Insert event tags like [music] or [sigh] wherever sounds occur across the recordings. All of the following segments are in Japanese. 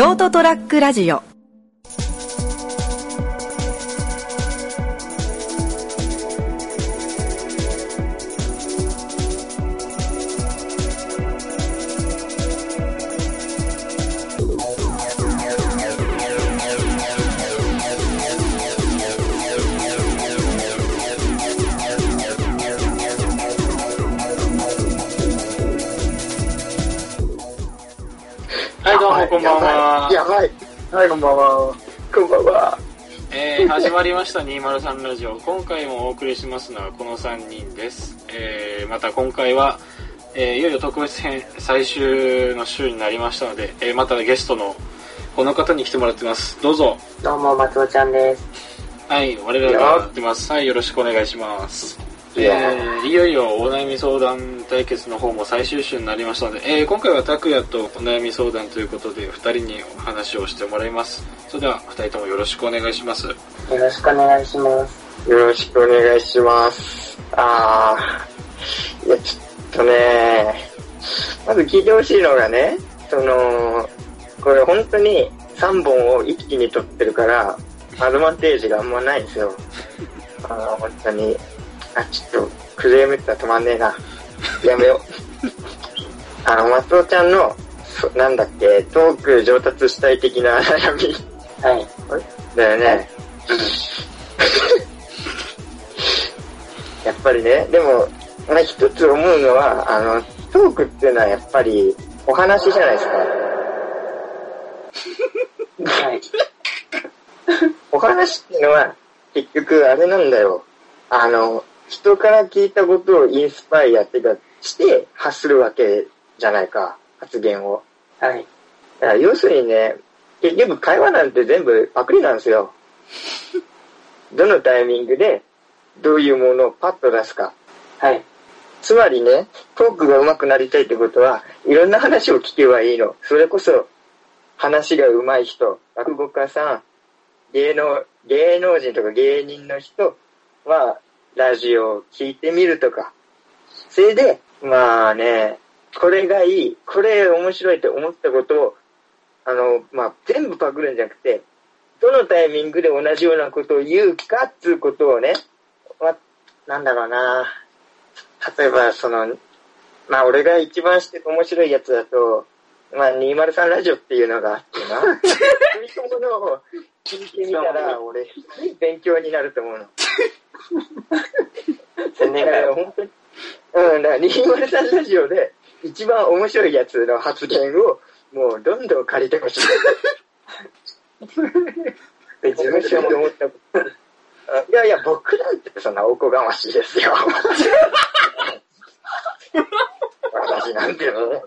ショートトラックラジオ。んばんは。やばい。はい、こんばんは。こんばんは。えー、始まりました203ラジオ。今回もお送りしますのはこの3人です。えー、また今回は、えー、いよいよ特別編最終の週になりましたので、えー、またゲストのこの方に来てもらってます。どうぞ。どうも、松尾ちゃんです。はい、我らがやってます。はい、よろしくお願いします。えー、いよいよお悩み相談対決の方も最終週になりましたので、えー、今回は拓也とお悩み相談ということで、2人にお話をしてもらいます。それでは、2人ともよろしくお願いします。よろしくお願いします。よろしくお願いします。あー、いや、ちょっとね、まず聞いてほしいのがね、その、これ本当に3本を一気に撮ってるから、アドバンテージがあんまないんですよ。あの、本当に。あ、ちょっと、クレームって止まんねえな。やめよう。[laughs] あの、松尾ちゃんの、そなんだっけ、トーク上達したい的な悩み。はい。だよね。やっぱりね、でも、まあ、一つ思うのは、あの、トークっていうのはやっぱりお話じゃないですか。はい。[laughs] お話っていうのは結局あれなんだよ。あの、人から聞いたことをインスパイアってかして発するわけじゃないか、発言を。はい。だから要するにね、結局会話なんて全部パクリなんですよ。[laughs] どのタイミングでどういうものをパッと出すか。はい。つまりね、トークが上手くなりたいってことは、いろんな話を聞けばいいの。それこそ、話が上手い人、落語家さん、芸能、芸能人とか芸人の人は、ラジオを聞いてみるとか。それで、まあね、これがいい、これ面白いって思ったことを、あの、まあ、全部パクるんじゃなくて、どのタイミングで同じようなことを言うかっていうことをね、まあ、なんだろうな。例えば、その、まあ、俺が一番知ってて面白いやつだと、まあ、203ラジオっていうのがあってな。そういうものを聞いてみたら、俺、すごい勉強になると思うの。宣伝会だから本当に、うん、だから203ラジオで一番面白いやつの発言を、もうどんどん借りてほしい。で、自分しようと思ったこと。あいやいや、僕なんてそんなおこがましいですよ。私なんていうのね。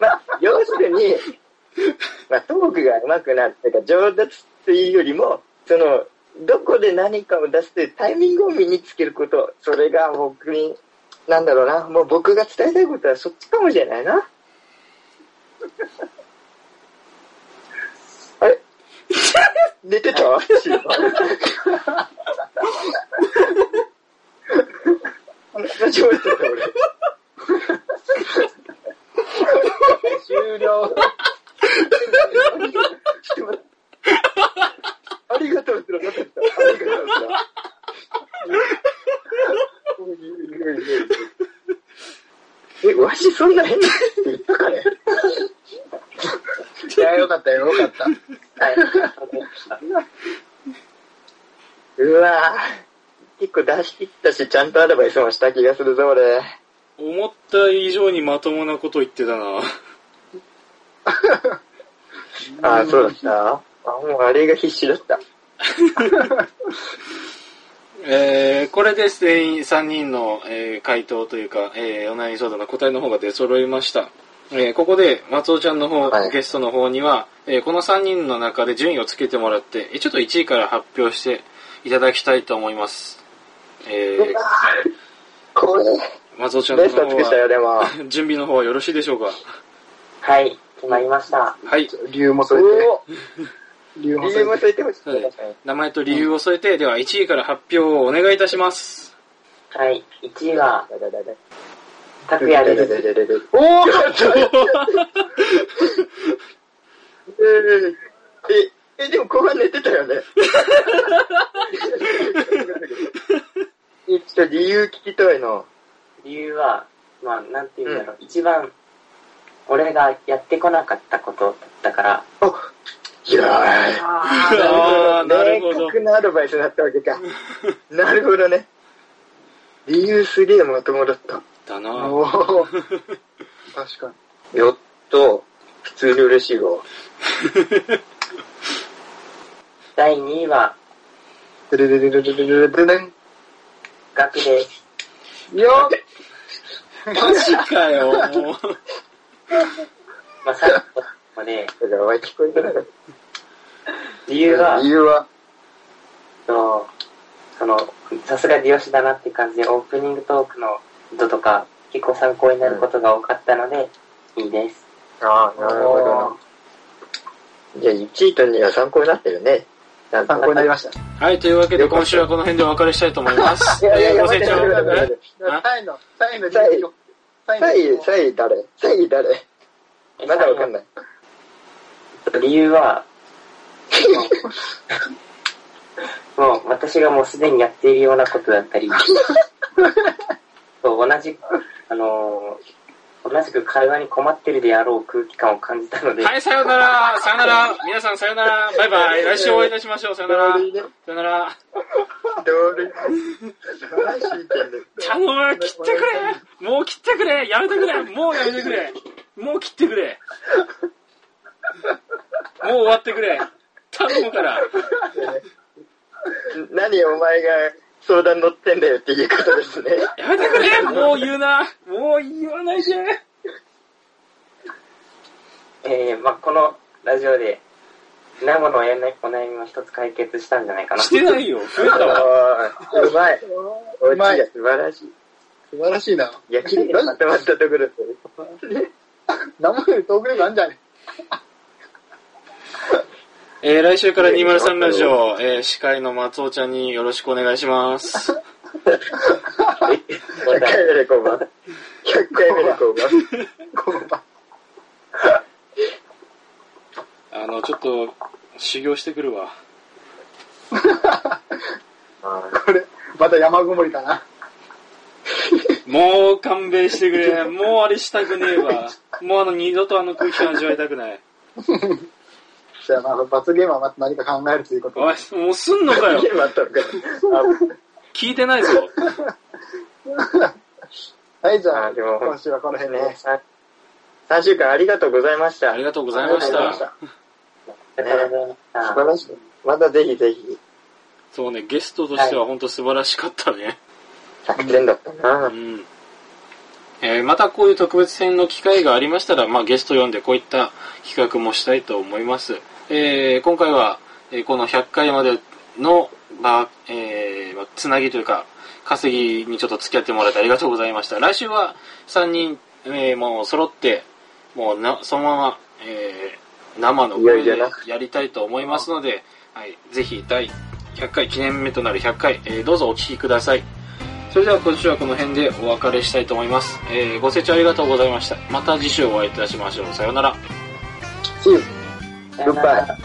まあ、要するに、まあ、トークが上手くなってか、上達っていうよりも、その、どこで何かを出すタイミングを身につけること、それが僕に、なんだろうな、もう僕が伝えたいことはそっちかもしれないな。[laughs] あれ？[laughs] 寝てた？間違えてた俺。終了。ちょっと待ってありがとうってのなかった。ありがとうってな。え、わしそんな変な言ったかね [laughs] いや、よかったよ、よかった。はい。うわぁ。結構出し切ったし、ちゃんとアドバイスもした気がするぞ、俺。思った以上にまともなこと言ってたな。[laughs] あ、そうだったあ、もうあれが必死だった。[laughs] えー、これで全員3人の、えー回答というか、えーお悩み相談の答えの方が出揃いました。えーここで松尾ちゃんの方、はいゲストの方には、えーこの3人の中で順位をつけてもらって、えーちょっと1位から発表していただきたいと思います。えー、これ、松尾ちゃんのベスト方は、でも。[laughs] 準備の方はよろしいでしょうか？はい。決まりました。はい。理由もお添えて。お理由も理由も添えて。ほしい。はい名前と理由を添えて、では1位から発表をお願いいたします。はい。1位は、拓也です。おーえ、え、でも後半寝てたよね。ちょっと理由聞きたいな。理由は、まあ、なんていうんだろう、一番、俺がやってこなかったことだったから、いやー、あーなるほど明確なアドバイスになったわけか。[laughs] なるほどね。理由すげえまともだった。だな確かに。やっと、普通に嬉しいわ。[laughs] 第2位は、ででででででででででん。学です。よマジかよ、もう。まあ、さっきまで、だから、お前聞こえてなかっ理由は、理由は、とその、さすが美容師だなって感じで、オープニングトークの音とか、結構参考になることが多かったので、いいです。た。ああ、なるほどな。じゃあ、1位と2位は参考になってるね。参考になりました。はい、というわけで今週はこの辺でお別れしたいと思います。[laughs] いやいやいやえーご清聴待って待って待ってえあサインの、サインの誰？サイ誰？まだわかんない。理由は、もう私がもうすでにやっているようなことだったり、[laughs] そう同じ、あのー同じく会話に困ってるであろう空気感を感じたので、はい、さよなら、さよなら、皆さんさよなら、バイバイ、[laughs] 来週お会いいたしましょう、さよなら、さよなら、どれ。頼む、切ってくれ。もう切ってくれ。やめてくれ。もうやめてくれ。もう切ってくれ。[laughs] もう終わってくれ頼むから。[laughs] 何お前が相談乗ってんだよっていうことですね。やめてくれもう言うなもう言わないでえーまあ、このラジオで、名護のお悩みも一つ解決したんじゃないかな。してないよ。増えたわ。うまい。お素晴らしい。素晴らしいな。いや、綺麗にまとまったところで。[laughs] 生よりトーク力あんじゃねえー、来週から203ラジオ、えー、司会の松尾ちゃんによろしくお願いします。100回目でこうば。100回目でこうば。この場。あの、ちょっと、修行してくるわ。これ、また山ごもりかな。もう勘弁してくれ。もうあれしたくねえわ。もうあの、二度とあの空気感味わいたくない。じゃあまあ、罰ゲームはまた何か考えるということでおい、もうすんのかよ。ゲームあったのか聞いてないぞ。[laughs] はい、じゃあ、あでも今週はこの辺で。ね。3週間ありがとうございました。ありがとうございました。素晴らしい。またぜひぜひ。そうね、ゲストとしては本当素晴らしかったね。100点だったなう。ん。えーまたこういう特別編の機会がありましたら、まあ、ゲスト呼んでこういった企画もしたいと思います。えー今回は、えーこの100回までの、まあえーまあつなぎというか、稼ぎにちょっと付き合ってもらってありがとうございました。来週は3人、えーもう揃って、もうな、そのまま、えー生の声でいやりたいと思いますので、はい、ぜひ第100回記念目となる100回、えーどうぞお聞きください。それでは今週はこの辺でお別れしたいと思います。えーご清聴ありがとうございました。また次週お会いいたしましょう。さようなら。さよなら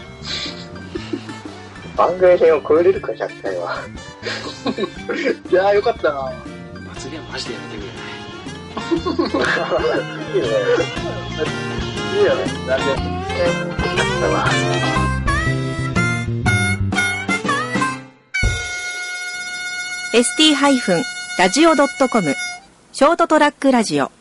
番外編を超えれるか、100回は。いやーよかったな。罰ゲームマジでやめてくれない。いいね。いいよね。なんで。だわ。ST-radio.com ショートトラックラジオ